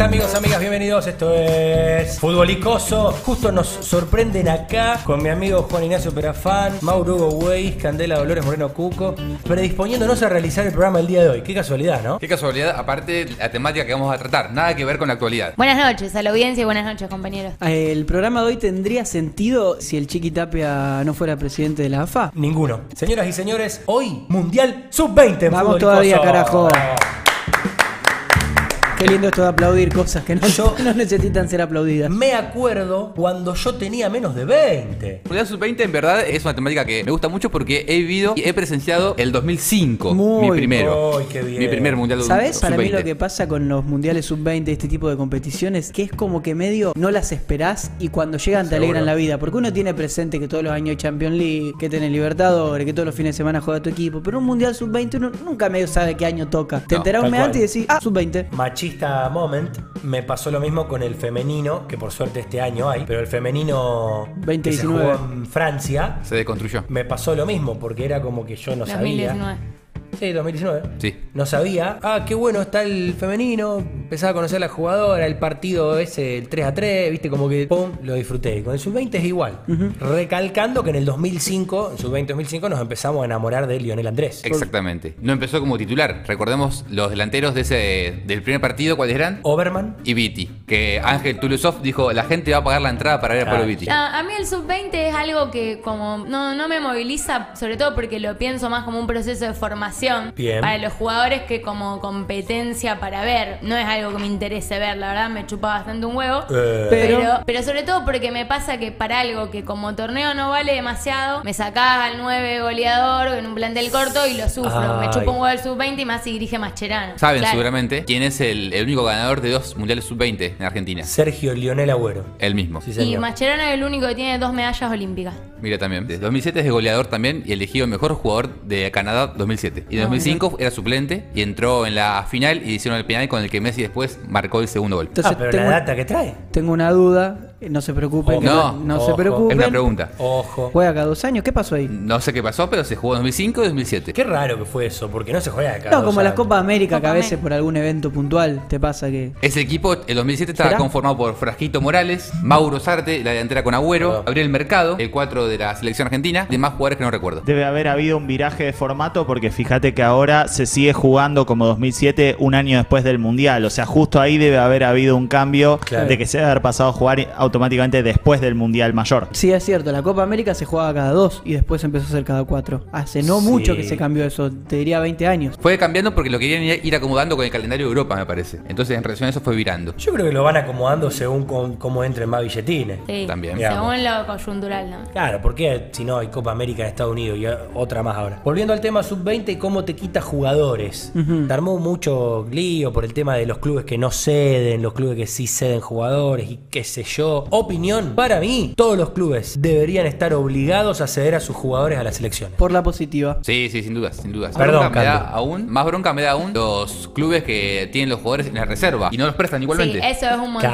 Amigos, amigas, bienvenidos. Esto es Fútbol Icoso. Justo nos sorprenden acá con mi amigo Juan Ignacio Perafán, Mauro Hugo Weiss, Candela Dolores Moreno Cuco, predisponiéndonos a realizar el programa el día de hoy. Qué casualidad, ¿no? Qué casualidad, aparte la temática que vamos a tratar, nada que ver con la actualidad. Buenas noches a la audiencia y buenas noches, compañeros. El programa de hoy tendría sentido si el Chiqui Tapia no fuera presidente de la AFA. Ninguno. Señoras y señores, hoy Mundial Sub-20 en Vamos todavía, carajo. Qué lindo esto de aplaudir cosas que no, Yo- no necesitan ser aplaudidas. Me acuerdo cuando yo tenía menos de 20. Mundial Sub-20 en verdad es una temática que me gusta mucho porque he vivido y he presenciado el 2005, Muy mi primero. Ay, qué bien. Mi primer Mundial ¿Sabes? Para mí Sub-20. lo que pasa con los mundiales sub-20, este tipo de competiciones, que es como que medio no las esperás y cuando llegan te Seguro. alegran la vida. Porque uno tiene presente que todos los años hay Champions League, que tenés Libertadores, que todos los fines de semana juega tu equipo. Pero un mundial sub-20 uno nunca medio sabe qué año toca. Te No, enterás un mes antes y decís, ah, sub-20. Machista moment, me pasó lo mismo con el femenino, que por suerte este año hay, pero el femenino que se 2019. jugó en Francia, Se deconstruyó. me pasó lo mismo, porque era como que yo no 2019. sabía. Sí, 2019. Sí. No sabía. Ah, qué bueno está el femenino. Empezaba a conocer a la jugadora, el partido ese, el 3 a 3, viste, como que pum, lo disfruté. Con el sub-20 es igual. Recalcando que en el 2005, en sub-20 2005, nos empezamos a enamorar de Lionel Andrés. Exactamente. No empezó como titular. Recordemos los delanteros de ese del primer partido, ¿cuáles eran? Oberman. Y Viti. Que Ángel Tulusov dijo, la gente va a pagar la entrada para ver a. Pablo Viti. Ya, a mí el sub-20 es algo que como no, no me moviliza, sobre todo porque lo pienso más como un proceso de formación Bien. para los jugadores que como competencia para ver. No es algo que me interese ver, la verdad me chupa bastante un huevo. Eh, Pero- Pero, sobre todo porque me pasa que para algo que como torneo no vale demasiado, me sacás al 9 goleador en un plantel corto y lo sufro. Me chupa un huevo el sub-20 y más si dirige Mascherano. Saben Claro. seguramente quién es el, el único ganador de dos Mundiales Sub-20 en Argentina. Sergio Lionel Agüero. El mismo. Sí, Y. Mascherano es el único que tiene dos medallas olímpicas. Mira también. Desde 2007 es de goleador también y elegido mejor jugador de Canadá 2007. Y en Ah, 2005 era suplente y entró en la final y hicieron el penal con el que Messi después marcó el segundo gol. Entonces ah, pero tengo, la data que trae. tengo una duda, no se preocupen. No, no ojo. se preocupen. Es una pregunta. Ojo. Juega cada dos años, ¿qué pasó ahí? No sé qué pasó, pero se jugó en 2005 y 2007. Qué raro que fue eso, porque no se juega acá. No, como las Copas América, que a veces por algún evento puntual te pasa que. Ese equipo, el 2007, estaba ¿Será? conformado por Frasquito Morales, Mauro Sarte, la delantera con Agüero, Perdón. Gabriel Mercado, el 4 de la selección argentina, y demás jugadores que no recuerdo. Debe haber habido un viraje de formato porque fíjate que ahora se sigue jugando como 2007 un año después del Mundial. O sea, justo ahí debe haber habido un cambio Claro. de que se debe haber pasado a jugar automáticamente después del Mundial Mayor. Sí, es cierto, la Copa América se jugaba cada dos y después empezó a ser cada cuatro. Hace no Sí. mucho que se cambió eso, te diría 20 años. Fue cambiando porque lo querían ir ir acomodando con el calendario de Europa, me parece. Entonces, en relación a eso, fue virando. Yo creo que lo van acomodando según con- cómo entren más billetines. Sí, También. Según lo coyuntural, ¿no? Claro, porque si no hay Copa América de Estados Unidos y otra más ahora. Volviendo al tema sub-20 y cómo te quita jugadores. Ujú. Te armó mucho lío por el tema de los clubes que no ceden, los clubes que sí ceden jugadores y qué sé yo. Opinión, para mí, todos los clubes deberían estar obligados a ceder a sus jugadores a la selección. Por la positiva. Sí, sí, sin dudas, sin dudas. Perdón, bronca me da aún, más bronca me da aún los clubes que tienen los jugadores en la reserva y no los prestan igualmente. Sí, eso es un montón.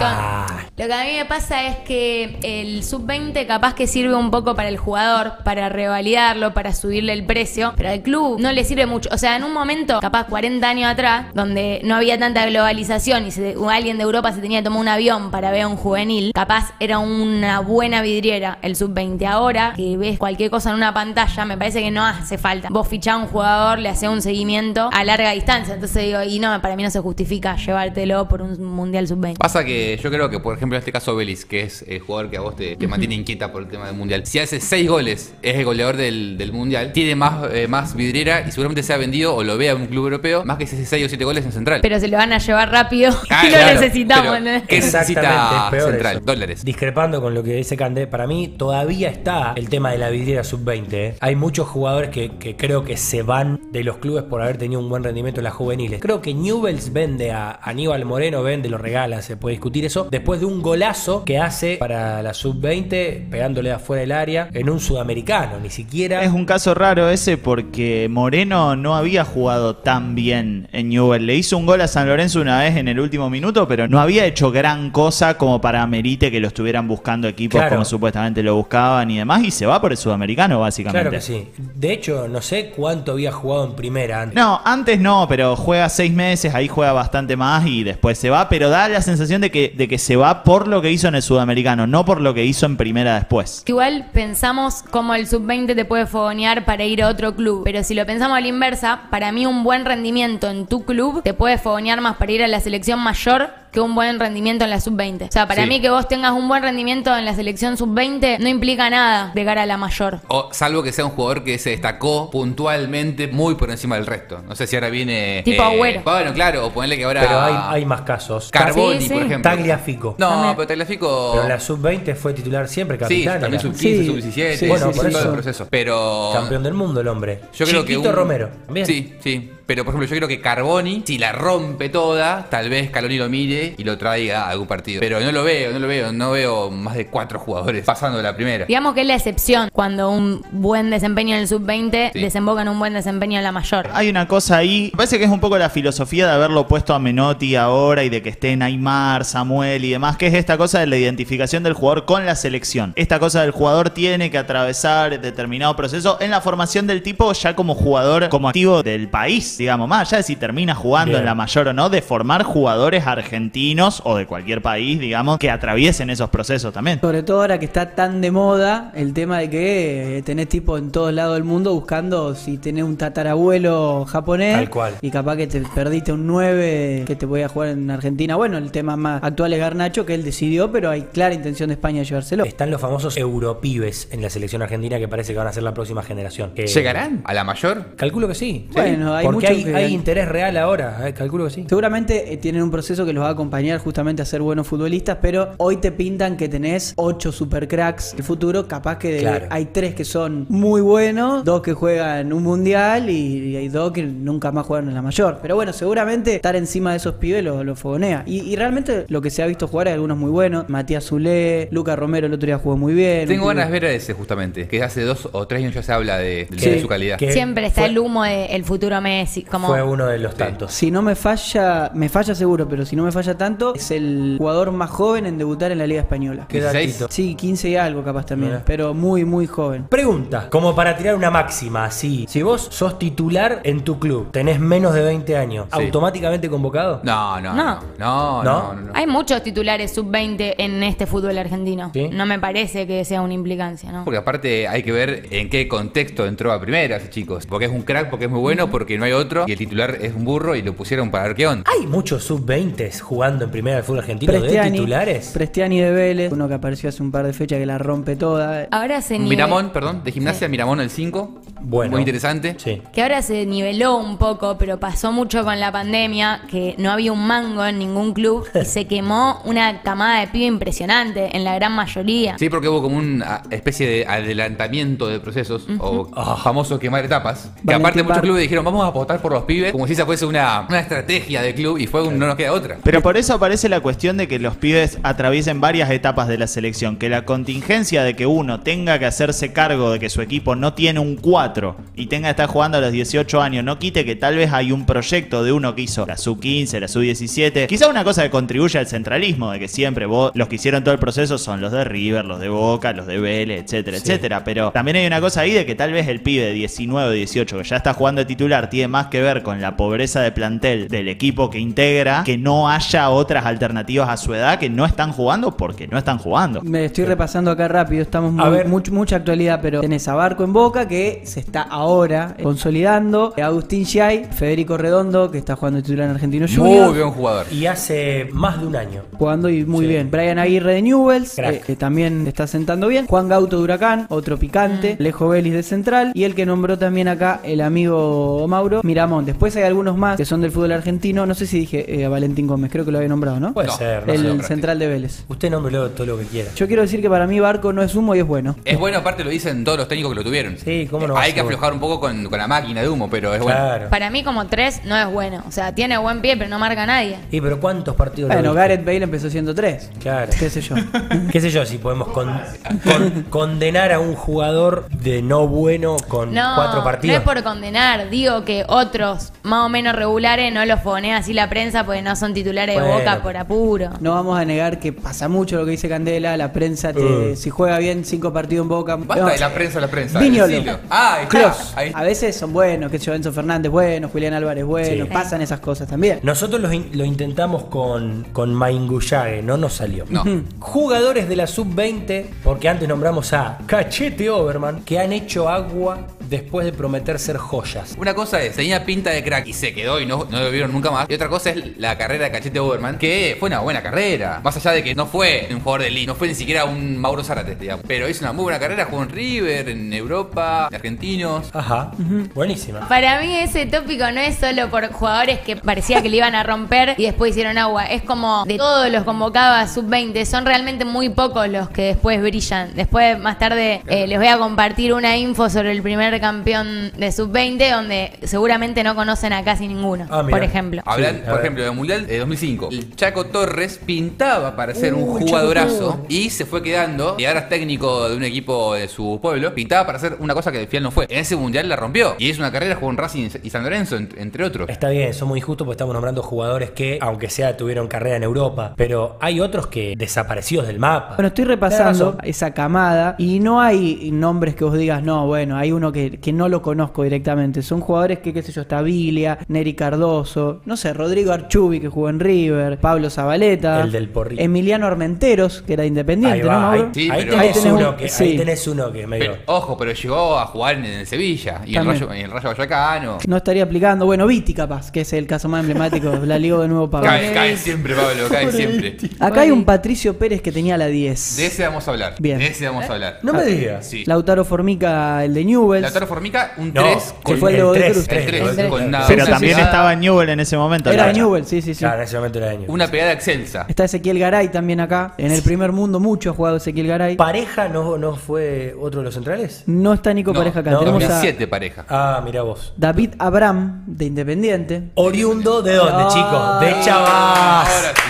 Lo que a mí me pasa es que el sub-20 capaz que sirve un poco para el jugador, para revalidarlo, para subirle el precio, pero al club no le sirve mucho. O sea, en un momento, capaz 40 años atrás, donde no había tanta globalización y se- alguien de Europa se tenía que tomar un avión para ver a un juvenil, capaz era una buena vidriera el sub-20. Ahora que ves cualquier cosa en una pantalla, me parece que no hace falta. Vos fichás a un jugador, le hacés un seguimiento a larga distancia. Entonces digo, y no, para mí no se justifica llevártelo por un mundial sub-20. Pasa que yo creo que, por ejemplo, en este caso Belis, que es el jugador que a vos te, te mantiene inquieta por el tema del mundial, si hace 6 goles, es el goleador del, del mundial, tiene más, eh, más vidriera y seguramente se ha vendido o lo vea un club europeo, más que si hace 6 o 7 goles en Central. Pero se lo van a llevar rápido Ah, y lo claro, necesitamos. ¿entendés? ¿Qué necesita es peor Central? eso. Dólares. Discrepando con lo que dice Cande, para mí todavía está el tema de la vidriera sub-20. ¿eh? Hay muchos jugadores que, que creo que se van de los clubes por haber tenido un buen rendimiento en las juveniles. Creo que Newells vende a Aníbal Moreno, vende, lo regala, se puede discutir eso, después de un golazo que hace para la sub-20, pegándole afuera del área, en un sudamericano, ni siquiera... Es un caso raro ese porque Moreno no había jugado tan bien en Newell. Le hizo un gol a San Lorenzo una vez en el último minuto, pero no había hecho gran cosa como para merite que lo estuvieran buscando equipos Claro. como supuestamente lo buscaban y demás, y se va por el sudamericano, básicamente. Claro que sí. De hecho, no sé cuánto había jugado en primera antes. No, antes no, pero juega seis meses, ahí juega bastante más y después se va, pero da la sensación de que, de que se va por lo que hizo en el sudamericano, no por lo que hizo en primera después. Que igual pensamos cómo el sub-20 te puede fogonear para ir a otro club. Pero si lo pensamos a la inversa, para mí un buen rendimiento en tu club te puede fogonear más para ir a la selección mayor que un buen rendimiento en la sub-20. O sea, para Sí. mí que vos tengas un buen rendimiento en la selección sub-20 no implica nada de cara a la mayor. O salvo que sea un jugador que se destacó puntualmente muy por encima del resto. No sé si ahora viene. Tipo Agüero. Bueno, claro, o ponerle que ahora. Pero hay, hay más casos. Carboni, Sí, sí. por ejemplo. Tagliafico. No, También. pero Tagliafico. Pero en la sub-20 fue titular siempre, Sí, capitán. también era sub 15, Sí, sub 17. sí, Bueno, sí, por sí, eso- todo el proceso. Pero. campeón del mundo el hombre. Yo creo Chiquito que. un- Romero. Bien. Sí, sí. Pero por ejemplo, yo creo que Carboni, si la rompe toda, tal vez Caloni lo mire y lo traiga a algún partido. Pero no lo veo, no lo veo. No veo más de cuatro jugadores pasando la primera. Digamos que es la excepción cuando un buen desempeño en el sub-20 Sí. desemboca en un buen desempeño en la mayor. Hay una cosa ahí, me parece que es un poco la filosofía de haberlo puesto a Menotti ahora y de que estén Aymar, Samuel y demás, que es esta cosa de la identificación del jugador con la selección. Esta cosa del jugador tiene que atravesar determinado proceso en la formación del tipo ya como jugador, como activo del país, digamos, más allá de si termina jugando Bien. en la mayor o no, de formar jugadores argentinos o de cualquier país, digamos, que atraviesen esos procesos también. Sobre todo ahora que está tan de moda el tema de que eh, tenés tipo en todos lados del mundo buscando si tenés un tatarabuelo japonés. Tal cual. Y capaz que te perdiste un 9 que te voy a jugar en Argentina. Bueno, el tema más actual es Garnacho, que él decidió, pero hay clara intención de España de llevárselo. Están los famosos europibes en la selección argentina que parece que van a ser la próxima generación. Que- ¿Llegarán a la mayor? Calculo que sí. Bueno, hay Porque hay, que- hay interés real ahora. eh, calculo que sí. Seguramente eh, tienen un proceso que los va a acompañar justamente a ser buenos futbolistas, pero hoy te pintan que tenés 8 supercracks del futuro, capaz que de- Claro. hay 3 que son muy buenos, dos que juegan un mundial y, y hay dos que nunca más juegan en la mayor. Pero bueno, seguramente estar encima de esos pibes lo, lo fogonea. Y, y realmente lo que se ha visto jugar hay algunos muy buenos. Matías Zulé, Luca Romero el otro día jugó muy bien. Tengo ganas de ver a ese justamente, que hace dos o tres años ya se habla de, de Sí, su calidad. Siempre está fue- el humo del futuro Messi. Como Fue uno de los tantos. Si no me falla, me falla seguro, pero si no me falla tanto, es el jugador más joven en debutar en la Liga Española. ¿Qué 16? datito? Sí, 15 y algo capaz también, pero muy, muy joven. Pregunta, como para tirar una máxima, así. Si vos sos titular en tu club, tenés menos de 20 años, Sí. ¿automáticamente convocado? No, no, No. no. No, ¿No? no, no, no. Hay muchos titulares sub-20 en este fútbol argentino. ¿Sí? No me parece que sea una implicancia, ¿no? Porque aparte hay que ver en qué contexto entró a primera chicos. Porque es un crack, porque es muy bueno, porque no hay otro. Y el titular es un burro y lo pusieron para ver qué onda. Hay muchos sub-20 jugando en primera del fútbol argentino de Prestiani, titulares. Prestiani de Vélez, uno que apareció hace un par de fechas que la rompe toda. Ahora se Miramón, perdón, de gimnasia, Miramón el 5. Bueno. Muy interesante. Sí. Que ahora se niveló un poco, pero pasó mucho con la pandemia, que no había un mango en ningún club y se quemó una camada de pibe impresionante en la gran mayoría. Sí, porque hubo como una especie de adelantamiento de procesos, o famoso quemar etapas. Que Valentín aparte muchos clubes dijeron, vamos a apostar por los pibes, como si esa fuese una, una estrategia de club, y fue un no nos queda otra. Pero por eso aparece la cuestión de que los pibes atraviesen varias etapas de la selección. Que la contingencia de que uno tenga que hacerse cargo de que su equipo no tiene un 4 y tenga que estar jugando a los 18 años, no quite que tal vez hay un proyecto de uno que hizo la sub-15, la sub-17. Quizá una cosa que contribuye al centralismo, de que siempre vos, los que hicieron todo el proceso son los de River, los de Boca, los de Vélez, etcétera, Sí. etcétera. Pero también hay una cosa ahí de que tal vez el pibe de 19 o 18 que ya está jugando de titular tiene más que ver con la pobreza de plantel del equipo que integra, que no haya otras alternativas a su edad que no están jugando porque no están jugando. Me estoy repasando acá rápido, estamos A muy, ver. much- mucha actualidad, pero tenés a Barco en Boca que se está ahora eh, consolidando, Agustín Giai, Federico Redondo que está jugando de titular en Argentino Junior. Muy buen jugador. Y hace más de un año. Jugando y muy Sí. bien. Brian Aguirre de Newells, eh, que también está sentando bien. Juan Gauto de Huracán, otro picante. Lejo Vélez de Central. Y el que nombró también acá el amigo Mauro, Miramón. Después hay algunos más que son del fútbol argentino. No sé si dije eh, a Valentín Gómez, creo que lo había nombrado, ¿no? Puede No, ser, no el central de Vélez. Usted nómbrelo todo lo que quiera. Yo quiero decir que para mí Barco no es humo y es bueno. Es bueno, aparte lo dicen todos los técnicos que lo tuvieron. Sí, cómo no Hay que bueno. aflojar un poco con, con la máquina de humo, pero es bueno. Claro. Para mí como tres no es bueno. O sea, tiene buen pie, pero no marca a nadie. Y pero ¿cuántos partidos Bueno? Gareth Bale empezó siendo tres. Claro. Qué sé yo. ¿Qué sé yo? Si podemos con- con- condenar a un jugador de no bueno con No, cuatro no partidos. es por condenar. Digo que hoy otros más o menos regulares no los fogonea así la prensa porque no son titulares de Bueno. boca por apuro. No vamos a negar que pasa mucho lo que dice Candela, la prensa, te- Uh. si juega bien cinco partidos en Boca... Basta no, de la prensa, la prensa. Viñolo. decilo. Ah, ahí está. Ahí- A veces son buenos, que yo Enzo Fernández bueno, Julián Álvarez bueno, Sí. pasan esas cosas también. Nosotros lo, in- lo intentamos con, con Mainguyague, no nos salió. No. Jugadores de la sub-20, porque antes nombramos a Cachete Overman, que han hecho agua después de prometer ser joyas. Una cosa es, tenía pinta de crack y se quedó y no, no lo vieron nunca más. Y otra cosa es la carrera de Cachete Overman, que fue una buena carrera. Más allá de que no fue un jugador de elite, no fue ni siquiera un Mauro Zárate, digamos. Pero hizo una muy buena carrera, jugó en River, en Europa, en Argentinos. Ajá, buenísima. Para mí ese tópico no es solo por jugadores que parecía que le iban a romper y después hicieron agua. Es como de todos los convocados a sub-20, son realmente muy pocos los que después brillan. Después, más tarde, eh, les voy a compartir una info sobre el primer campeón de sub-20 donde seguramente no conocen a casi ninguno, Ah, mira. por ejemplo. Hablan, Sí, a por ver. ejemplo, del Mundial de 2005. El Chaco Torres pintaba para ser Uh, un Chaco jugadorazo Torres. y se fue quedando. Y ahora es técnico de un equipo de su pueblo. Pintaba para hacer una cosa que al final no fue. En ese Mundial la rompió. Y hizo una carrera, jugó en Racing y San Lorenzo, ent- entre otros. Está bien, son muy injustos porque estamos nombrando jugadores que, aunque sea, tuvieron carrera en Europa, pero hay otros que desaparecidos del mapa. Bueno, estoy repasando esa camada y no hay nombres que vos digas, no, bueno, hay uno que, que no lo conozco directamente. Son jugadores que, qué sé yo, Stabilia, Neri Cardoso, no sé, Rodrigo Archubi que jugó en River, Pablo Zabaleta, El del Porri. Emiliano Armenteros, que era independiente, Ahí va, ahí, Sí, ahí pero- tenés Ahí tenés uno un- que, sí. ahí tenés uno que es medio... Pero, ojo, pero llegó a jugar en el Sevilla y en. Rayo, en el Rayo Vallecano. No estaría aplicando, bueno, Viti capaz, que es el caso más emblemático, la ligo de nuevo Pablo. Cae, cae siempre, Pablo, cae siempre. Acá hay un Patricio Pérez que tenía la 10. De ese vamos a hablar. Bien. De ese vamos a hablar. No me digas. Sí. Lautaro Formica, el de Newell's. Lautaro Formica, un No, 3 que fue el de el 3, Cruz. el tres, El con una Pero una también pegada- estaba Newell en ese momento. Era. Newell, sí, sí, sí. Claro, en ese momento era de. Una pegada excelsa. Está Ezequiel Garay también acá. En el primer mundo mucho ha jugado Ezequiel Garay. ¿Pareja no, no fue otro de los centrales? No está Nico No, Pareja acá. no, Tenemos a 2007 pareja. Ah, mira vos. David Abram de Independiente. ¿Oriundo de dónde, Ah. chicos? De Chavas. Ahora sí.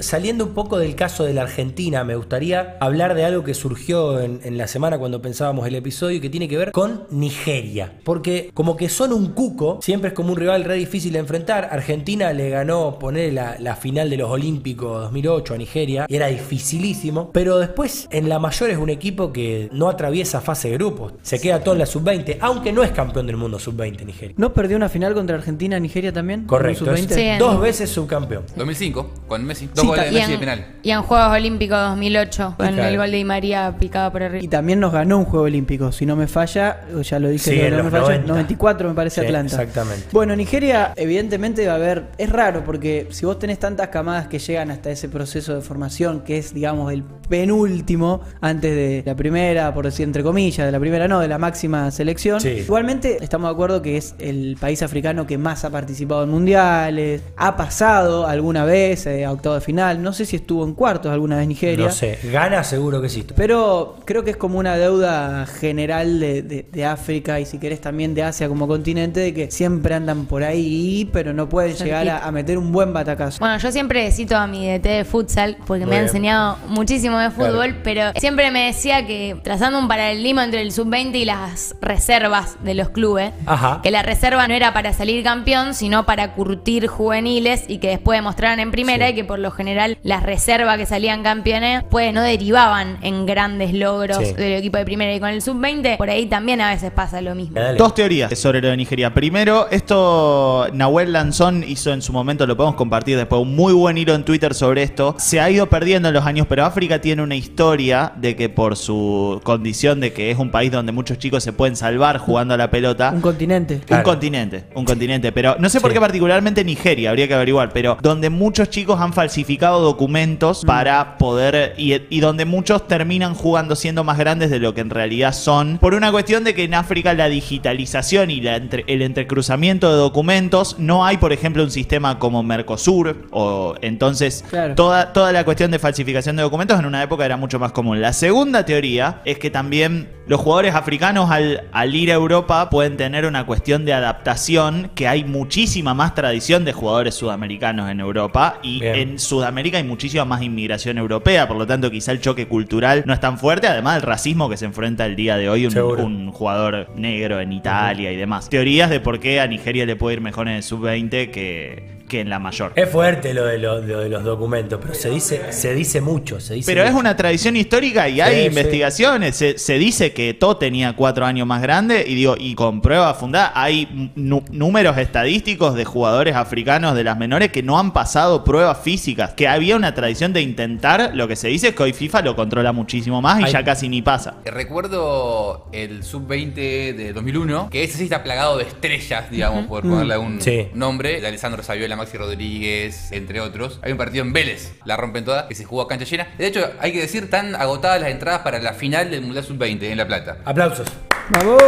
Saliendo un poco del caso de la Argentina, me gustaría hablar de algo que surgió en, en la semana cuando pensábamos el episodio y que tiene que ver con Nigeria. Porque como que son un cuco, siempre es como un rival re difícil de enfrentar. Argentina le ganó poner la, la final de los Olímpicos 2008 a Nigeria y era dificilísimo. Pero después en la mayor es un equipo que no atraviesa fase de grupos. Se queda todo en la sub-20, aunque no es campeón del mundo sub-20 Nigeria. ¿No perdió una final contra Argentina Nigeria también? Correcto. ¿En un es sub-20? Sí. Dos veces subcampeón. 2005, con Messi. Dos Sí, goles de Y Messi de en, penal. y en Juegos Olímpicos 2008, con Claro. el gol de Di María picado por Y arriba. también nos ganó un Juego Olímpico. Si no me falla, ya lo dije, Sí, no, en no los me falla, 90. 94 me parece Sí, Atlanta. exactamente. Bueno, Nigeria evidentemente va a haber, es raro porque si vos tenés tantas camadas que llegan hasta ese proceso de formación, que es digamos el penúltimo antes de la primera, por decir entre comillas, de la primera no, de la máxima selección. Sí. Igualmente estamos de acuerdo que es el país africano que más ha participado en mundiales, ha pasado alguna vez eh, octavo de final, no sé si estuvo en cuartos alguna vez Nigeria. No sé, gana seguro que sí. Pero creo que es como una deuda general de, de- de África y si querés también de Asia como continente, de que siempre andan por ahí, pero no pueden llegar a, a meter un buen batacazo. Bueno, yo siempre cito a mi DT de futsal porque Muy me ha enseñado muchísimo de fútbol, Claro. pero siempre me decía que trazando un paralelismo entre el sub-20 y las reservas de los clubes, Ajá. que la reserva no era para salir campeón, sino para curtir juveniles y que después demostraran en primera Sí. y que por lo general las reservas que salían campeones pues no derivaban en grandes logros Sí. del equipo de primera y con el sub-20 por ahí también a veces pasa lo mismo. Dale. Dos teorías sobre lo de Nigeria. Primero, esto Nahuel Lanzón hizo en su momento, lo podemos compartir después, un muy buen hilo en Twitter sobre esto. Se ha ido perdiendo en los años, pero África tiene una historia de que por su condición de que es un país donde muchos chicos se pueden salvar jugando a la pelota. Un continente. Claro. Un continente, un continente, pero no sé por Sí. qué particularmente Nigeria, habría que averiguar, pero donde muchos chicos han falsificado documentos para poder y, y donde muchos terminan jugando siendo más grandes de lo que en realidad son, por una cuestión de que en África la digitalización y la entre- el entrecruzamiento de documentos no hay, por ejemplo, un sistema como Mercosur o entonces Claro. toda toda la cuestión de falsificación de documentos en una época era mucho más común. La segunda teoría es que también los jugadores africanos al, al ir a Europa pueden tener una cuestión de adaptación, que hay muchísima más tradición de jugadores sudamericanos en Europa y Bien. En Sudamérica hay muchísima más inmigración europea, por lo tanto quizá el choque cultural no es tan fuerte, además del racismo que se enfrenta el día de hoy un, un jugador negro en Italia y demás. Teorías de por qué a Nigeria le puede ir mejor en el sub-20 que, que en la mayor. Es fuerte lo de, lo- lo de los documentos, pero se dice, se dice mucho. Se dice Pero es una tradición histórica y hay Sí, investigaciones. Se, se dice que To tenía cuatro años más grande y digo, y con prueba fundada, hay números estadísticos de jugadores africanos de las menores que no han pasado pruebas físicas. Que había una tradición de intentar, lo que se dice es que hoy FIFA lo controla muchísimo más y Hay- ya casi ni pasa. Recuerdo el sub-20 de 2001, que ese sí está plagado de estrellas, digamos, por ponerle un Sí. nombre. De Alessandro Saviola, Maxi Rodríguez, entre otros. Hay un partido en Vélez, la rompen todas, que se jugó a cancha llena. De hecho, hay que decir, tan agotadas las entradas para la final del Mundial Sub-20 en La Plata. Aplausos. ¡Vamos!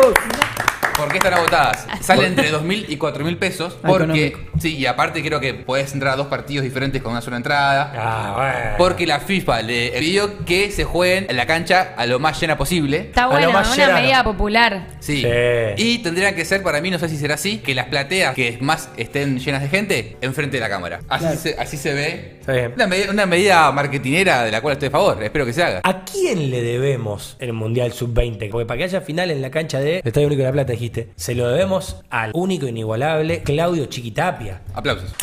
¿Por qué están agotadas? Sale entre 2.000 y 4.000 pesos. Porque, económico. sí, y aparte creo que podés entrar a dos partidos diferentes con una sola entrada. Ah, bueno. Porque la FIFA le pidió que se jueguen en la cancha a lo más llena posible. Está A lo bueno, más una medida popular. Sí. Sí. Y tendrían que ser, para mí, no sé si será así, que las plateas que más estén llenas de gente, enfrente de la cámara. Así, Claro. se, así se ve. Está bien. Una, medida, una medida marketinera de la cual estoy a favor. Espero que se haga. ¿A quién le debemos el Mundial Sub-20? Porque para que haya final en la cancha de Estadio Único de La Plata, dijiste, se lo debemos al único inigualable Claudio Chiquitapia. Aplausos.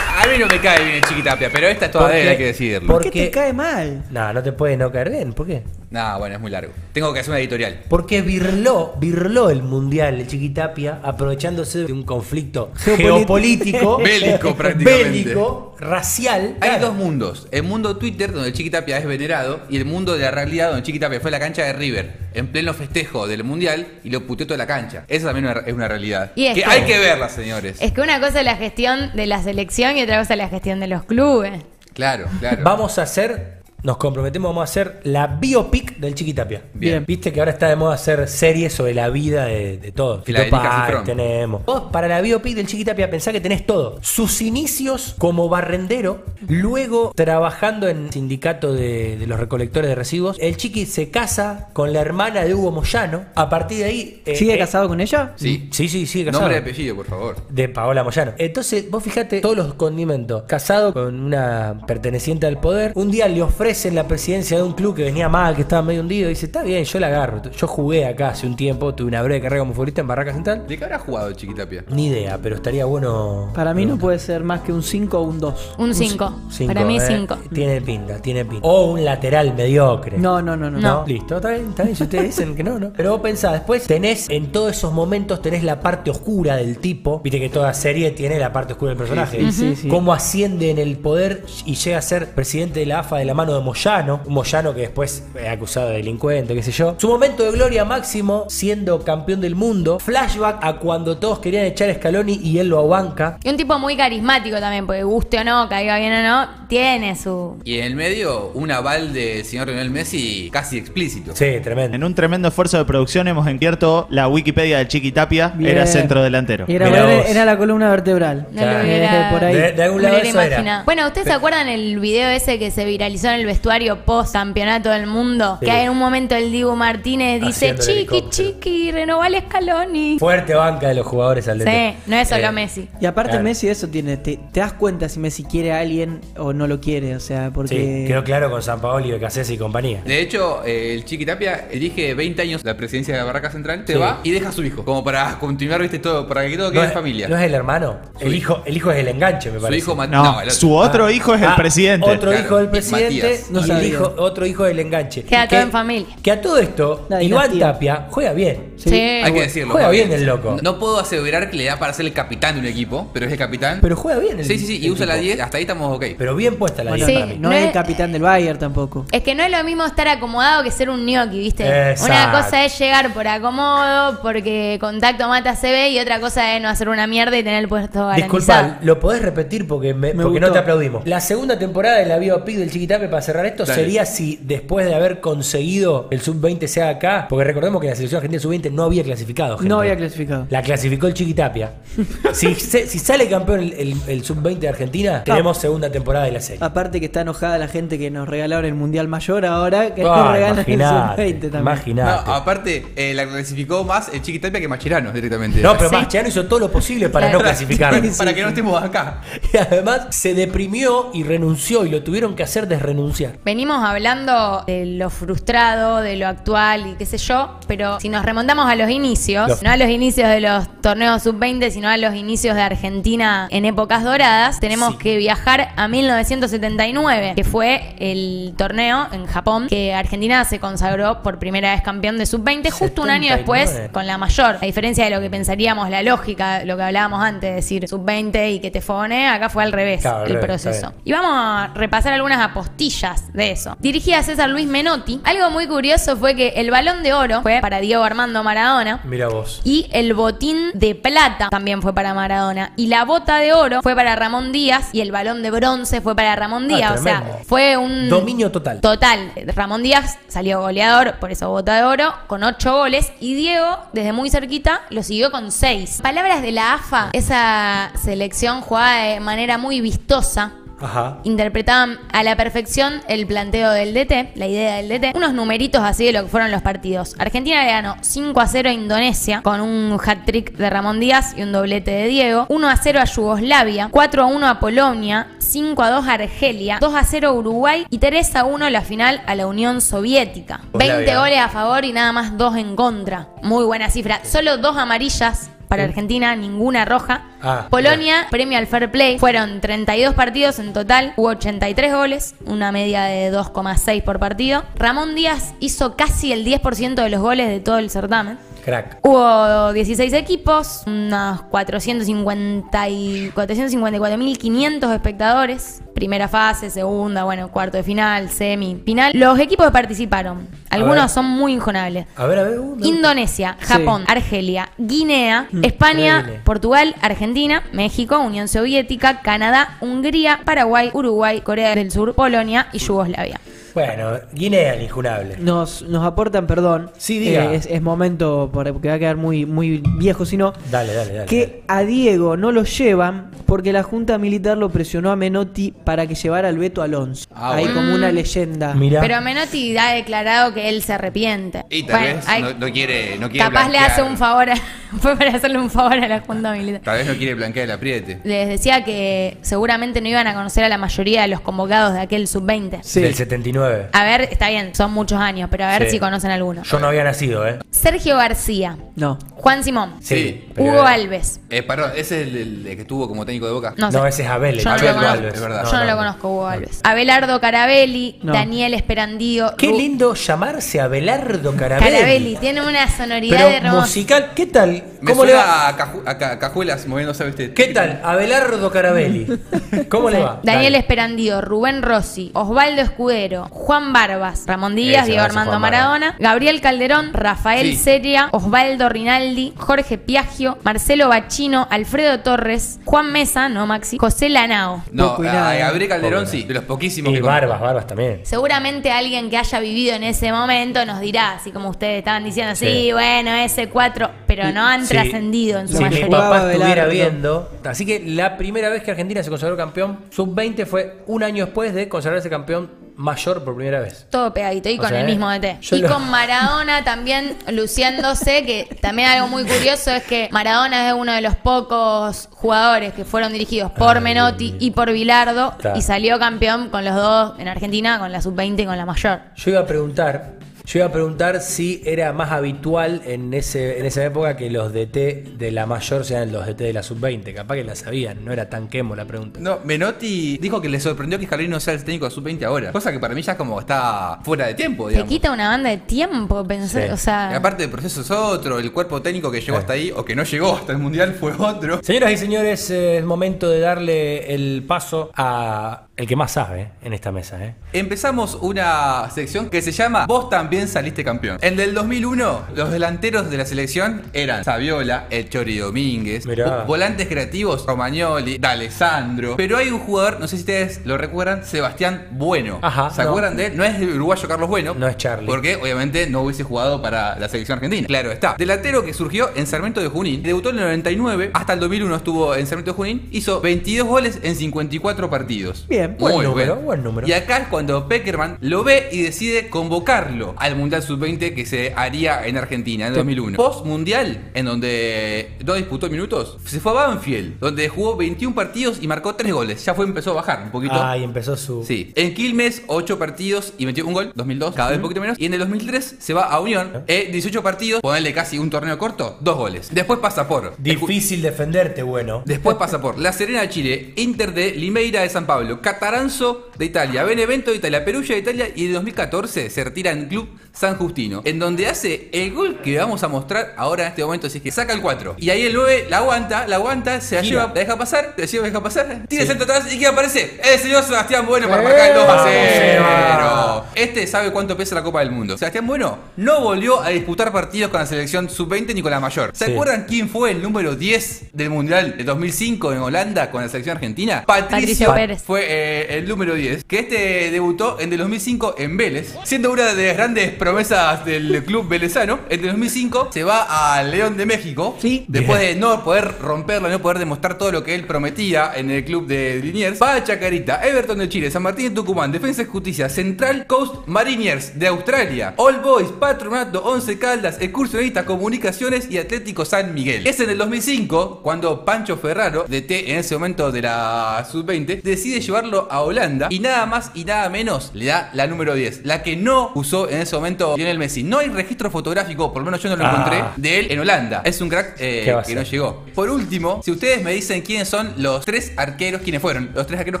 A mí no me cae bien el Chiquitapia, pero esta es toda de él, hay que decidirlo. ¿Por qué Porque- te cae mal? No, no te puede no caer bien. ¿Por qué? No, bueno, es muy largo. Tengo que hacer una editorial. Porque virló, virló el Mundial el Chiquitapia aprovechándose de un conflicto Geopolítico. Bélico, prácticamente. bélico, racial. Hay Claro. dos mundos. El mundo Twitter, donde el Chiquitapia es venerado, y el mundo de la realidad, donde el Chiquitapia fue a la cancha de River, en pleno festejo del Mundial, y lo puteó toda la cancha. Esa también es una- es una realidad. Y es que que- hay que verla, señores. Es que una cosa es la gestión de la selección y otra cosa es la gestión de los clubes. Claro, claro. Vamos a hacer, nos comprometemos, vamos a hacer la biopic del Chiquitapia. Bien. Viste que ahora está de moda hacer series sobre la vida de, de todos. Y la de Páez tenemos. Vos, para la biopic del Chiquitapia, pensá que tenés todo. Sus inicios como barrendero, luego trabajando en el sindicato de, de los recolectores de residuos. El Chiqui se casa con la hermana de Hugo Moyano. A partir de ahí. eh, ¿Sigue eh, casado con ella? Sí. Sí, sí, sigue casado. Nombre y apellido, por favor. De Paola Moyano. Entonces, vos fijate todos los condimentos. Casado con una perteneciente al poder. Un día le ofrecen la presidencia de un club que venía mal, que estaba medio hundido. Y dice, está bien, yo la agarro. Yo jugué acá hace un tiempo, tuve una breve carrera como futbolista en Barraca Central. ¿De qué habrá jugado Chiquitapia? Ni idea, pero estaría bueno. Para mí no puede ser más que un 5 o un 2. Un 5. Cinco, Para mí eh. 5. Tiene pinta, tiene pinta. O un lateral mediocre. No, no, no, no. No. Listo, está bien, está bien. Si ustedes dicen que no, no. Pero vos pensás, después tenés en todos esos momentos, tenés la parte oscura del tipo. Viste que toda serie tiene la parte oscura del personaje. Sí, sí, sí. Cómo asciende en el poder y llega a ser presidente de la AFA de la mano de Moyano. Un Moyano que después es acusado de delincuente, qué sé yo. Su momento de gloria máximo siendo campeón del mundo. Flashback a cuando todos querían echar a Scaloni y él lo abanca. Y un tipo muy carismático también, porque guste o no, caiga bien o no, tiene su. Y en el medio, un aval del señor Lionel Messi casi explícito. Sí, tremendo. En un tremendo esfuerzo de producción hemos encubierto la Wikipedia del Chiquitapia. Bien. Era centro delantero. Era, la columna vertebral. No Claro. Eh, por ahí. De- de algún lado eso era. Bueno, ¿ustedes se acuerdan el video ese que se viralizó en el vestuario post campeonato del mundo? Sí. Que en un momento el Dibu Martínez dice, el chiqui, chiqui, renovale Scaloni. Fuerte banca de los jugadores al Sí, no es solo Eh, Messi. Y aparte Claro. Messi eso tiene, te, te das cuenta si Messi quiere a alguien o no lo quiere, o sea, porque... Sí, quedó claro con San Paolo y Becasés y compañía. De hecho, eh, el Chiquitapia elige 20 años la presidencia de la Barraca Central, se Sí. va y deja a su hijo. Como para continuar, viste, todo, para que todo quede no, en familia. no es el hermano. El hijo, el hijo es el enganche, me su parece. hijo Mat- No, el otro. su otro hijo es el Ah, presidente. Otro Claro, hijo del presidente Matías. No y el hijo, otro hijo del enganche. Queda todo en familia. Que a todo esto, Iván. Tapia juega bien. Sí. Sí. Hay que decirlo. Juega bien el loco. No, no puedo aseverar que le da para ser el capitán de un equipo, pero es el capitán. Pero juega bien el sí, sí, sí, y usa la tipo. 10, hasta ahí estamos ok. Pero bien puesta la Bueno, 10 Sí, para mí. no, no es el capitán del Bayern tampoco. Es que no es lo mismo estar acomodado que ser un gnocchi, ¿viste? Exacto. Una cosa es llegar por acomodo, porque contacto mata se ve, y otra cosa es no hacer una mierda y tener el puesto garantizado. Disculpa, ¿lo podés repetir porque, me- Me porque no te aplaudimos? La segunda temporada de la biopic del Chiquitape para cerrar esto Dale. sería si después de haber conseguido el sub-20 sea acá, porque recordemos que la selección argentina sub-20 no había clasificado. gente. No había clasificado. La clasificó el Chiquitapia. si, se- si sale campeón el, el- el sub-20 de Argentina, tenemos segunda temporada de la serie. Aparte que está enojada la gente que nos regalaron el Mundial Mayor ahora, que nos Ah, regalan el imaginate, Sub-20 también. No, imaginate. aparte, eh, la clasificó más el Chiquitapia que Macheranos directamente. No, pero Sí. Mascherano hizo todo lo posible para Claro. no clasificar. Para que no estemos acá. Y además se deprimió y renunció y lo tuvieron que hacer desrenunciar. Venimos hablando de lo frustrado, de lo actual y qué sé yo, pero si nos remontamos a los inicios, Los- no a los inicios de los torneos sub-20, sino a los inicios de Argentina en épocas doradas, tenemos Sí. que viajar a 1979, que fue el torneo en Japón que Argentina se consagró por primera vez campeón de sub-20, justo un año 79. después con la mayor. A diferencia de lo que pensaríamos, la lógica, lo que hablábamos antes, decir sub-20 y que te fone, acá fue al revés Claro, el proceso. Y vamos a repasar algunas apostillas de eso. Dirigida a César Luis Menotti. Algo muy curioso fue que el balón de oro fue para Diego Armando Maradona. Mira vos. Y el botín de plata también fue para Maradona. Y la bota de oro fue para Ramón Díaz. Y el balón de bronce fue para Ramón Ah, Díaz. o sea, fue un. Dominio total. Total. Ramón Díaz salió goleador, por eso bota de oro, con ocho goles. Y Diego, desde muy cerquita, lo siguió con seis. Palabras de la AFA, esa selección jugada de manera muy vistosa. Ajá. Interpretaban a la perfección el planteo del DT, la idea del DT. Unos numeritos así de lo que fueron los partidos. Argentina le ganó 5 a 0 a Indonesia con un hat-trick de Ramón Díaz y un doblete de Diego. 1 a 0 a Yugoslavia, 4 a 1 a Polonia, 5 a 2 a Argelia, 2 a 0 a Uruguay y 3 a 1 la final a la Unión Soviética. 20 Yugoslavia. goles a favor y nada más 2 en contra. Muy buena cifra. Solo 2 amarillas para Argentina, ninguna roja. Ah, Polonia, premio al fair play. Fueron 32 partidos en total, hubo 83 goles, una media de 2,6 por partido. Ramón Díaz hizo casi el 10% de los goles de todo el certamen. Crack. Hubo 16 equipos, unos 450 y 454.500 espectadores. Primera fase, segunda, bueno, cuarto de final, semi, final. Los equipos que participaron, algunos son muy injonables. A ver, a ver. uh, no. Indonesia, Sí. Japón, Argelia, Guinea, España, increíble. Portugal, Argentina, México, Unión Soviética, Canadá, Hungría, Paraguay, Uruguay, Corea del Sur, Polonia y Yugoslavia. Bueno, Guinea, el injunable. Nos, nos aportan, perdón. Sí, diga. eh, es, es momento, por- porque va a quedar muy, muy viejo, sino Dale, dale, dale. que a Diego no lo llevan porque la Junta Militar lo presionó a Menotti para que llevara al Beto Alonso. Ah, Ahí bueno. como una leyenda. Mira. Pero Menotti ha declarado que él se arrepiente. Y tal Bueno, vez hay- no, no quiere, no quiere capaz le hace un favor, a- fue para hacerle un favor a la Junta Militar. Tal vez no quiere blanquear el apriete. Les decía que seguramente no iban a conocer a la mayoría de los convocados de aquel sub-20. Sí. Del 79. A ver, está bien, son muchos años, pero a ver Sí. si conocen alguno. Yo no había nacido, ¿eh? Sergio García, No. Juan Simón, Sí. pero- Hugo Alves. Eh, perdón, ese es el, el- el que estuvo como técnico de Boca. No, No, sé. ese es Abel. el Yo no Abel lo conozco. Alves. Es verdad. Yo no, lo conozco, Hugo Alves. Abelardo Carabelli, No. Daniel Esperandío. Qué Ru- lindo llamarse Abelardo Carabelli. Carabelli, tiene una sonoridad Pero hermosa. musical, ¿qué tal? Me ¿Cómo le va? a, caju- a ca- cajuelas moviéndose, ¿viste? ¿Qué tal? Abelardo Carabelli. ¿Cómo le va? Daniel Dale. Esperandío, Rubén Rossi, Osvaldo Escudero, Juan Barbas, Ramón Díaz, Ese, Diego Armando Juan Maradona, Gabriel Calderón, Rafael Sí. Seria, Osvaldo Rinaldi, Jorge Piaggio, Marcelo Bachino, Alfredo Torres, Juan Mesa, no Maxi, José Lanao. No, Poco y a nada. Gabriel Calderón Poco y sí, de los poquísimos Y que conozco. Barbas, Barbas también. Seguramente alguien que haya vivido en ese momento nos dirá, así como ustedes estaban diciendo, sí, Sí. bueno, ese 4, pero no han Sí. trascendido en su Si mi mayoría. Jugaba papá estuviera viendo. Así que la primera vez que Argentina se consagró campeón sub-20 fue un año después de consagrarse campeón mayor por primera vez. Todo pegadito y O con sea, el eh, mismo DT. Y lo- con Maradona también luciéndose, que también algo muy curioso es que Maradona es uno de los pocos jugadores que fueron dirigidos por Ay, Menotti y por Bilardo y salió campeón con los dos en Argentina, con la sub-20 y con la mayor. Yo iba a preguntar, yo iba a preguntar si era más habitual en ese en esa época que los DT de la mayor sean los DT de la sub-20. Capaz que la sabían, no era tan quemo la pregunta. No, Menotti dijo que le sorprendió que Scaloni no sea el técnico de sub-20 ahora. Cosa que para mí ya es como está fuera de tiempo, Te digamos. quita una banda de tiempo pensar, Sí. o sea... Y aparte el proceso es otro, el cuerpo técnico que llegó Sí. hasta ahí o que no llegó hasta el mundial fue otro. Señoras y señores, es momento de darle el paso a el que más sabe eh, en esta mesa. ¿eh? Empezamos una sección que se llama Vos también saliste campeón. En el 2001, los delanteros de la selección eran Saviola, El Chori Domínguez, Mirá. volantes creativos, Romagnoli, D'Alessandro. Pero hay un jugador, no sé si ustedes lo recuerdan, Sebastián Bueno. Ajá, ¿Se no. acuerdan de él? No es el uruguayo Carlos Bueno. No es Charlie. Porque obviamente no hubiese jugado para la selección argentina. Claro está. Delantero que surgió en Sarmiento de Junín. Debutó en el 99. Hasta el 2001 estuvo en Sarmiento de Junín. Hizo 22 goles en 54 partidos. Bien. Buen Muy número, bueno. buen número. Y acá es cuando Peckerman lo ve y decide convocarlo al Mundial Sub-20 que se haría en Argentina en 2001. Post Mundial, en donde no disputó minutos, se fue a Banfield, donde jugó 21 partidos y marcó 3 goles. Ya fue, empezó a bajar un poquito. Ah, y empezó su. Sí. En Quilmes, 8 partidos y metió un gol, 2002, cada vez un poquito menos. Y en el 2003 se va a Unión, eh, 18 partidos, ponerle casi un torneo corto, 2 goles. Después pasa por. Difícil defenderte, bueno. Después pasa por La Serena de Chile, Inter de Limeira de San Pablo, Cataranzo de Italia, Benevento de Italia, Perugia de Italia y en 2014 se retira en Club San Justino, en donde hace el gol que vamos a mostrar ahora en este momento, es que saca el 4. Y ahí el 9 la aguanta, la aguanta, se la Gira. lleva, la deja pasar, la lleva, la deja pasar, tira el Sí. centro atrás y ¿quién aparece? El señor Sebastián Bueno para marcar el 2 a Vamos, 0. Seba. Este sabe cuánto pesa la Copa del Mundo. Sebastián Bueno no volvió a disputar partidos con la selección sub-20 ni con la mayor. ¿Se Sí. acuerdan quién fue el número 10 del Mundial de 2005 en Holanda con la selección argentina? Patricio, Patricio Pérez. Fue eh, el número 10. Que este debutó en el 2005 en Vélez, siendo una de las grandes promesas del club velezano. En el 2005 se va a León de México. Sí. Después de no poder romperla, no poder demostrar todo lo que él prometía en el club de Liniers, va a Chacarita, Everton de Chile, San Martín de Tucumán, Defensa y Justicia, Central Coast Mariners de Australia, All Boys, Patronato, Once Caldas, Excursionistas, Comunicaciones y Atlético San Miguel. Es en el 2005 cuando Pancho Ferraro, DT en ese momento de la Sub-20, decide llevarlo a Holanda y nada más y nada menos le da la número 10, la que no usó en ese momento Lionel Messi. No hay registro fotográfico, por lo menos yo no lo Ah. encontré, de él en Holanda. Es un crack eh, ¿Qué va a que no llegó. Por último, si ustedes me dicen quiénes son los tres arqueros, quiénes fueron los tres arqueros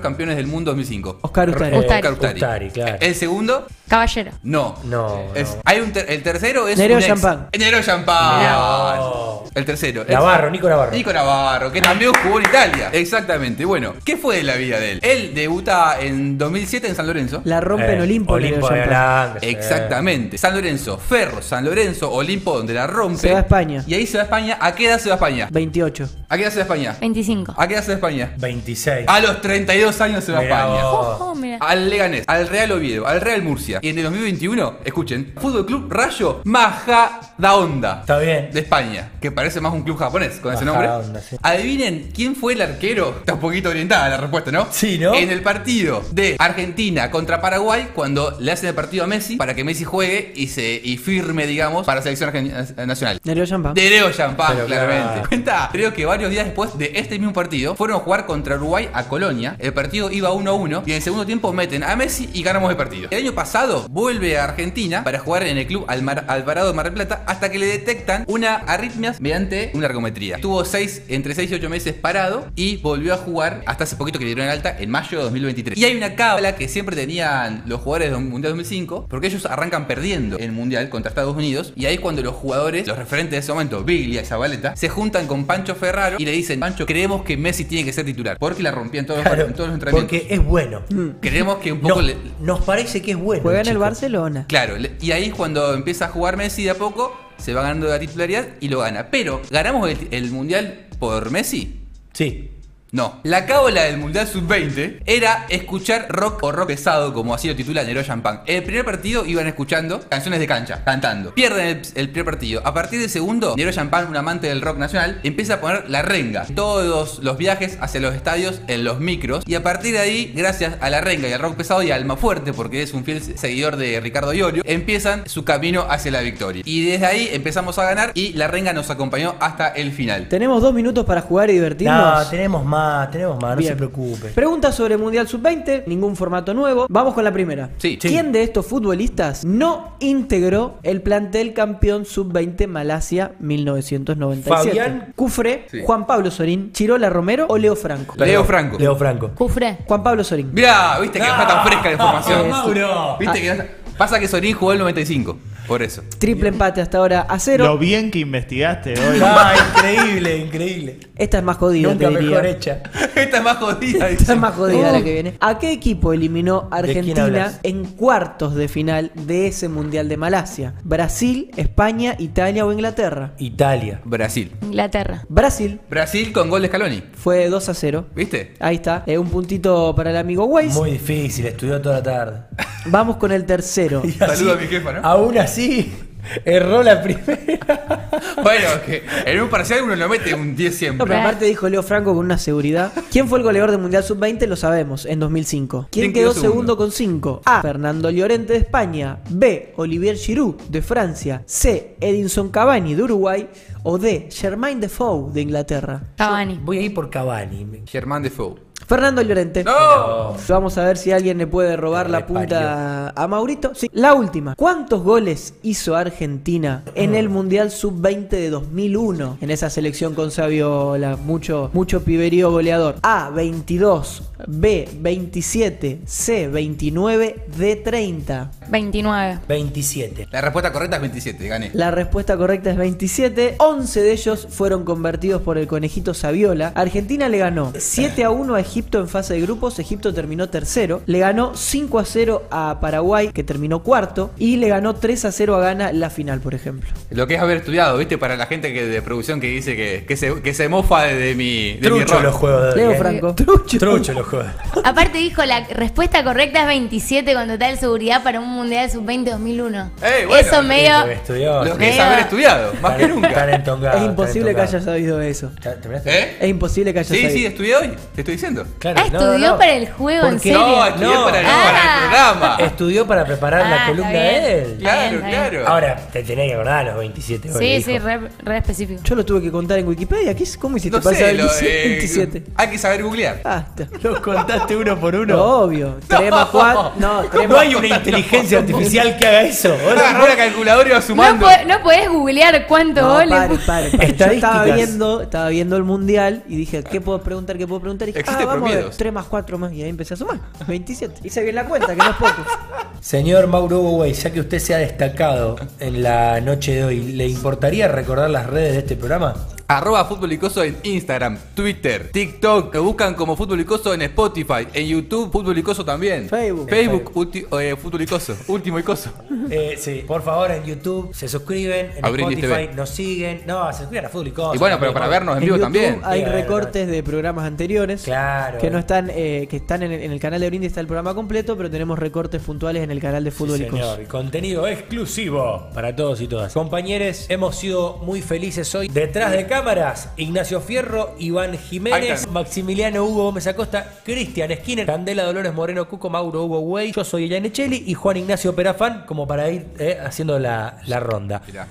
campeones del mundo 2005. Oscar Ustari. Eh, Ustari. Oscar Ustari, claro. El segundo, Caballero. no. No, Es- no. Hay un ter- el tercero es Nereo un ex. Champán. Nereo Champán. El tercero. Navarro, Nico Navarro. Nico Navarro, que también jugó en Italia. Exactamente. Bueno, ¿qué fue de la vida de él? Él debuta en 2007 en San Lorenzo. La rompe en Eh, Olimpo. Olimpo Nereo de Champán. Holanda, sí. Exactamente. San Lorenzo, Ferro, San Lorenzo, Olimpo, donde la rompe. Se va a España. Y ahí se va a España. ¿A qué edad se va a España? 28. ¿A qué edad se va a España? 25. ¿A qué edad se va a España? 26. A los 32 años se va a Mirá España. vos. Oh, mira. Al Leganés, al Real Oviedo, al Real Murcia. Y en el 2021, escuchen, Fútbol Club Rayo Majadahonda. Está bien. De España, que parece más un club japonés con ese Majadahonda, nombre. sí. Adivinen quién fue el arquero. Está un poquito orientada la respuesta, ¿no? Sí, ¿no? En el partido de Argentina contra Paraguay, cuando le hacen el partido a Messi para que Messi juegue y se y firme, digamos, para la selección argen- nacional. Nereo Champán. De Leo Champán, claramente. claro. Cuenta, creo que varios días después de este mismo partido, fueron a jugar contra Uruguay a Colonia. El partido iba 1 a 1 y en el segundo tiempo meten a Messi y ganamos el partido. El año pasado vuelve a Argentina para jugar en el club Almar- Alvarado de Mar del Plata hasta que le detectan una arritmias mediante una ergometría. Estuvo seis, entre 6 y 8 meses parado y volvió a jugar hasta hace poquito que le dieron el alta en mayo de 2023. Y hay una cábala que siempre tenían los jugadores del Mundial 2005 porque ellos arrancan perdiendo en el Mundial contra Estados Unidos y ahí es cuando los jugadores, los referentes de ese momento, Biglia y Zabaleta, se juntan con Pancho Ferraro y le dicen, Pancho, creemos que Messi tiene que ser titular porque la rompían todos, los, Claro, en todos los entrenamientos. porque es bueno. Creemos que un poco No- le- nos parece que es bueno. Juega en el. Barcelona. Claro, y ahí es cuando empieza a jugar Messi de a poco, se va ganando la titularidad y lo gana. Pero, ¿ganamos el, el Mundial por Messi? Sí. No. La cábala del Mundial Sub-20 era escuchar rock o rock pesado, como así lo titula Nero Champagne. En el primer partido iban escuchando canciones de cancha, cantando. Pierden el, el primer partido. A partir del segundo, Nero Champagne, un amante del rock nacional, empieza a poner la renga. Todos los viajes hacia los estadios en los micros. Y a partir de ahí, gracias a la renga y al rock pesado y a Alma Fuerte, porque es un fiel seguidor de Ricardo Iorio, empiezan su camino hacia la victoria. Y desde ahí empezamos a ganar y la renga nos acompañó hasta el final. Tenemos dos minutos para jugar y divertirnos. No, tenemos más, tenemos más, no Bien. se preocupe. Pregunta sobre Mundial Sub-20, ningún formato nuevo. Vamos con la primera. Sí. Sí. ¿Quién de estos futbolistas no integró el plantel campeón Sub-20 Malasia 1997? Fabián. Cufre, Sí. Juan Pablo Sorín, Chirola Romero o Leo Franco. Leo Franco. Leo Franco. Cufre. Juan Pablo Sorín. Mirá, viste que no está tan fresca la información. Mauro. Viste que no está- Pasa que Sorín jugó el 95. Por eso. Triple empate hasta ahora a cero. Lo bien que investigaste hoy. Ah, increíble, increíble. Esta es más jodida, Nunca te diría. mejor hecha. Esta es más jodida. Esta es más jodida la Uh. que viene. ¿A qué equipo eliminó ¿De quién Argentina en cuartos de final de ese Mundial de Malasia? ¿Brasil, España, Italia o Inglaterra? Italia. Brasil. Inglaterra. Brasil Brasil con gol de Scaloni. fue 2 a 0. ¿Viste? Ahí está, eh, un puntito para el amigo Weiss. Muy difícil, estudió toda la tarde. Vamos con el tercero. Y Saludo a mi jefa, ¿no? Aún así, erró la primera. Bueno, que en un parcial uno lo mete un 10 No, siempre. pero aparte dijo Leo Franco con una seguridad. ¿Quién fue el goleador del Mundial Sub-20? Lo sabemos, en 2005. ¿Quién ¿Quién quedó quedó segundo segundo? con 5? A. Fernando Llorente de España. B. Olivier Giroud de Francia. C. Edinson Cavani de Uruguay. O D. Germain Defoe de Inglaterra. Cavani. Voy a ir por Cavani. Germán Defoe. Fernando Llorente. ¡No! Vamos a ver si alguien le puede robar la punta a Maurito. Sí, la última. ¿Cuántos goles hizo Argentina en el Mundial Sub-20 de 2001? En esa selección con Saviola, mucho, mucho piberío goleador. A, 22. B, 27. C, 29. D, 30. 29. 27. La respuesta correcta es 27, gané. La respuesta correcta es 27. 11 de ellos fueron convertidos por el conejito Saviola. Argentina le ganó 7 a 1 a Egipto en fase de grupos. Egipto terminó tercero. Le ganó 5 a 0 a Paraguay, que terminó cuarto. Y le ganó 3 a 0 a Ghana la final, por ejemplo. Lo que es haber estudiado, ¿viste? Para la gente que de producción que dice que, que, se, que se mofa de, de mi, de mi Trucho rol. los juegos de. Leo eh. Franco. Trucho los juegos. Aparte dijo la respuesta correcta es 27 con total seguridad para un Mundial Sub-20 2001. Ey, bueno, Eso medio... Estudió. Lo que es haber estudiado, más que nunca. Es imposible que hayas sabido eso. ¿Eh? Es imposible que hayas Sí, sabido. sí, estudié hoy, te estoy diciendo. Claro, Ah, no, estudió no, no. para el juego, ¿en serio? No, estudié No. para, el, Ah. para el programa. Estudió para preparar Ah, la está columna de él. Claro, claro. Ahora, te tenés que acordar los 27 hoy, Sí, sí, re, re específico. Yo lo tuve que contar en Wikipedia. ¿Qué es- ¿Cómo hiciste no para saber lo, 27? eh, 27? hay que saber googlear. Ah. Los contaste uno por uno. Obvio. 3 más 4. No, 3 No hay una inteligencia artificial que haga eso. Agarró la calculadora y va No, sumando. no podés googlear cuántos No, goles. Pare, pare, pare. Yo estaba viendo, estaba viendo el mundial y dije, ¿qué puedo preguntar? ¿Qué puedo preguntar? Y dije, ah, vamos a ver, promedios. 3 más 4 más. Y ahí empecé a sumar. 27. Hice bien la cuenta, que no es poco. Señor Mauro Way, ya que usted se ha destacado en la noche de hoy, ¿le importaría recordar las redes de este programa? Arroba Fútbol Icoso en Instagram, Twitter, TikTok. Me buscan como Fútbol Icoso en Spotify. En YouTube, Fútbol Icoso también. Facebook. Facebook, ulti- eh, Fútbol Icoso. Último Icoso. Eh, sí, por favor, en YouTube se suscriben, en Spotify TV. nos siguen. No, se suscriben a Fútbol y. Y bueno, pero para vernos en En vivo YouTube también. hay Claro, recortes de programas anteriores. Claro. Que no están, eh, que están en, el- en el canal de Brindis está el programa completo, pero tenemos recortes puntuales en el canal de Sí, y Cosas. y contenido exclusivo para todos y todas. Compañeros, hemos sido muy felices hoy. Detrás de cámaras, Ignacio Fierro, Iván Jiménez. Maximiliano Hugo Gómez Acosta, Cristian Skinner, Candela Dolores Moreno Cuco, Mauro Hugo Way, yo soy Eliane Cheli y Juan Ignacio Perafán, como para ir eh, haciendo la, la ronda. Mirá.